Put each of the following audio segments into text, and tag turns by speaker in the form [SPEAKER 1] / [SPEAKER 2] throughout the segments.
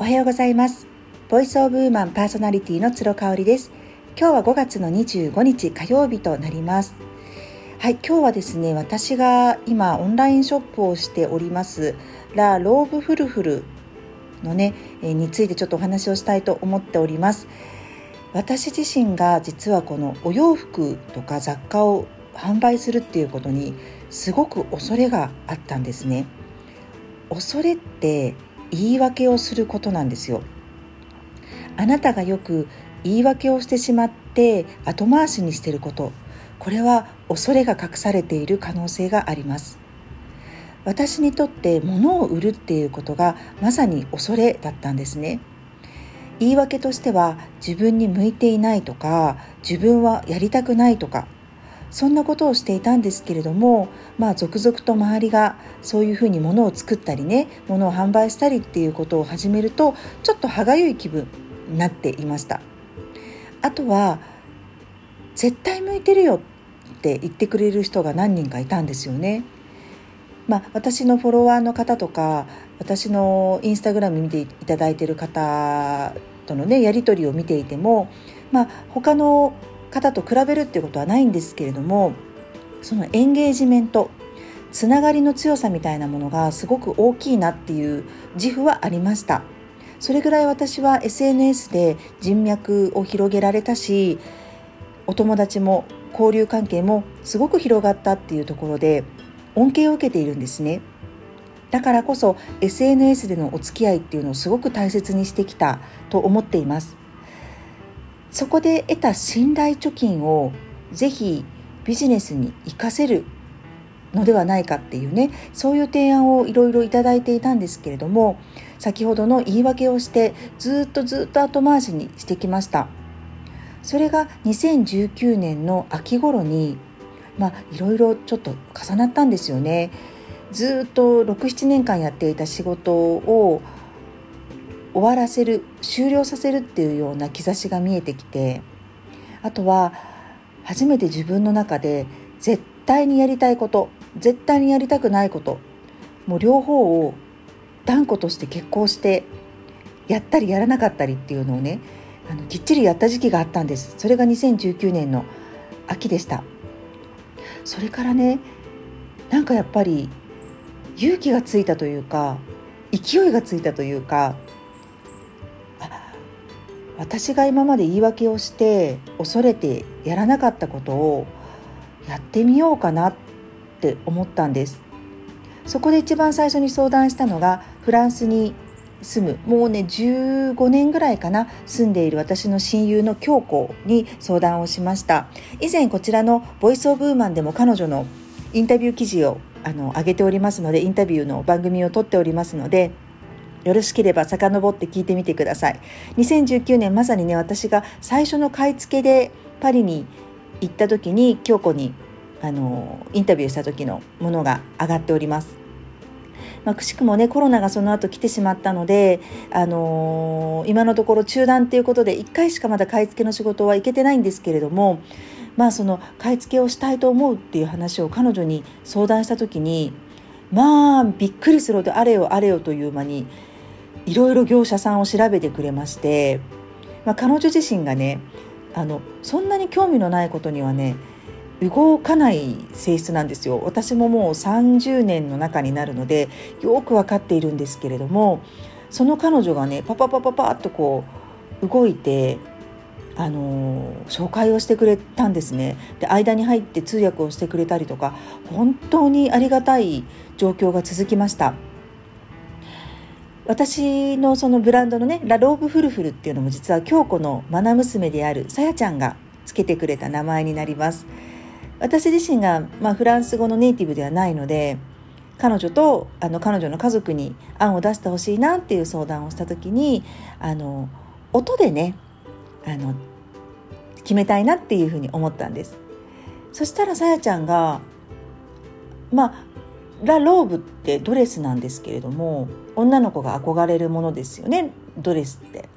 [SPEAKER 1] おはようございます。ボイスオブウーマンパーソナリティの鶴香織です。今日は5月の25日火曜日となります。はい今日はですね私が今オンラインショップをしておりますラ・ローブフルフルのね、えについてちょっとお話をしたいと思っております。私自身が実はこのお洋服とか雑貨を販売するっていうことにすごく恐れがあったんですね。恐れって言い訳をすることなんですよ。あなたがよく言い訳をしてしまって後回しにしていること。これは恐れが隠されている可能性があります。私にとって物を売るっていうことがまさに恐れだったんですね。言い訳としては自分に向いていないとか自分はやりたくないとかそんなことをしていたんですけれどもまあ続々と周りがそういうふうに物を作ったりね物を販売したりっていうことを始めるとちょっと歯がゆい気分になっていました。あとは絶対向いてるよって言ってくれる人が何人かいたんですよね。まあ、私のフォロワーの方とか私のインスタグラム見ていただいている方とのねやり取りを見ていても、まあ、他の方と比べるっていうことはないんですけれどもそのエンゲージメントつながりの強さみたいなものがすごく大きいなっていう自負はありました。それぐらい私は SNS で人脈を広げられたしお友達も交流関係もすごく広がったっていうところで恩恵を受けているんですね。だからこそ SNS でのお付き合いっていうのをすごく大切にしてきたと思っています。そこで得た信頼貯金をぜひビジネスに活かせるのではないかっていうねそういう提案をいろいろいただいていたんですけれども先ほどの言い訳をしてずっとずっと後回しにしてきました。それが2019年の秋頃にまあいろいろちょっと重なったんですよね。ずっと67年間やっていた仕事を終わらせる終了させるっていうような兆しが見えてきてあとは初めて自分の中で絶対にやりたいこと絶対にやりたくないこともう両方を断固として決行してやったりやらなかったりっていうのをねあのきっちりやった時期があったんです。それが2019年の秋でした。それからねなんかやっぱり勇気がついたというか勢いがついたというか私が今まで言い訳をして恐れてやらなかったことをやってみようかなって思ったんです。そこで一番最初に相談したのがフランスに住むもうね15年ぐらいかな住んでいる私の親友の京子に相談をしました。以前こちらのボイスオブウーマンでも彼女のインタビュー記事をあの上げておりますのでインタビューの番組を撮っておりますのでよろしければ遡って聞いてみてください。2019年まさにね私が最初の買い付けでパリに行った時に京子にあのインタビューした時のものが上がっております。まあ、くしくもねコロナがその後来てしまったので、あのー、今のところ中断っていうことで1回しかまだ買い付けの仕事は行けてないんですけれどもまあその買い付けをしたいと思うっていう話を彼女に相談した時にまあびっくりするほどあれよあれよという間にいろいろ業者さんを調べてくれまして、まあ、彼女自身がねあのそんなに興味のないことにはね動かない性質なんですよ私ももう30年の中になるのでよく分かっているんですけれどもその彼女がねパパパパパッとこう動いてあの紹介をしてくれたんですねで間に入って通訳をしてくれたりとか本当にありがたい状況が続きました。私のそのブランドのねラローブフルフルっていうのも実は京子の愛娘であるさやちゃんがつけてくれた名前になります。私自身が、まあ、フランス語のネイティブではないので彼女とあの彼女の家族に案を出してほしいなっていう相談をした時にあの音でねあの決めたいなっていうふうに思ったんです。そしたらさやちゃんがまあラ・ローブってドレスなんですけれども女の子が憧れるものですよねドレスって。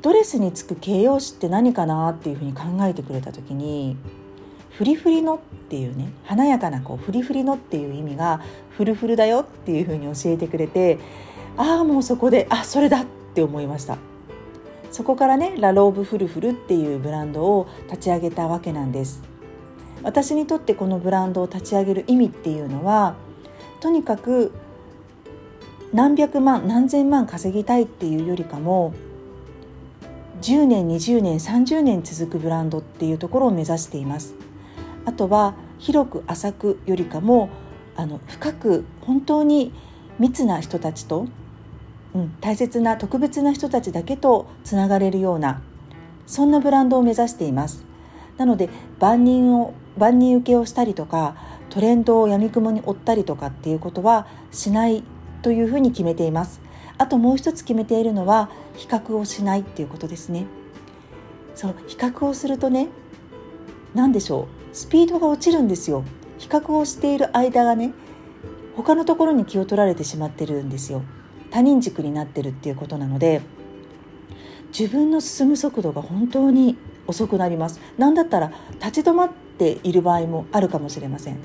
[SPEAKER 1] ドレスにつく形容詞って何かなっていうふうに考えてくれた時にフリフリのっていうね華やかなこうフリフリのっていう意味がフルフルだよっていうふうに教えてくれてああもうそこであそれだって思いましたそこからねラローブフルフルっていうブランドを立ち上げたわけなんです私にとってこのブランドを立ち上げる意味っていうのはとにかく何百万何千万稼ぎたいっていうよりかも10年20年30年続くブランドっていうところを目指しています。あとは広く浅くよりかもあの深く本当に密な人たちと、うん、大切な特別な人たちだけとつながれるようなそんなブランドを目指しています。なので万人を万人受けをしたりとかトレンドをやみくもに追ったりとかっていうことはしないというふうに決めています。あともう一つ決めているのは比較をしないっていうことですね。そう比較をするとね何でしょうスピードが落ちるんですよ。比較をしている間がね他のところに気を取られてしまってるんですよ。他人軸になってるっていうことなので自分の進む速度が本当に遅くなります。何だったら立ち止まっている場合もあるかもしれません。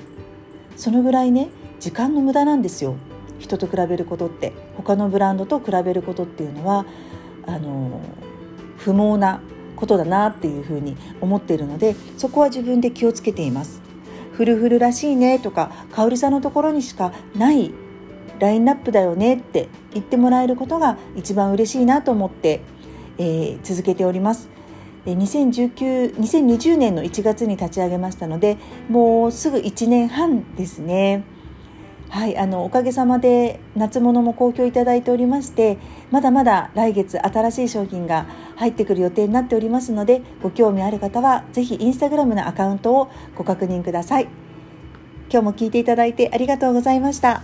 [SPEAKER 1] そのぐらいね時間の無駄なんですよ。人と比べることって他のブランドと比べることっていうのはあの不毛なことだなっていうふうに思っているのでそこは自分で気をつけています。フルフルらしいねとか香織さんのところにしかないラインナップだよねって言ってもらえることが一番嬉しいなと思って、えー、続けております。2019 2020年の1月に立ち上げましたのでもうすぐ1年半ですね。はい、あのおかげさまで夏物も好評いただいておりましてまだまだ来月新しい商品が入ってくる予定になっておりますのでご興味ある方はぜひインスタグラムのアカウントをご確認ください今日も聞いていただいてありがとうございました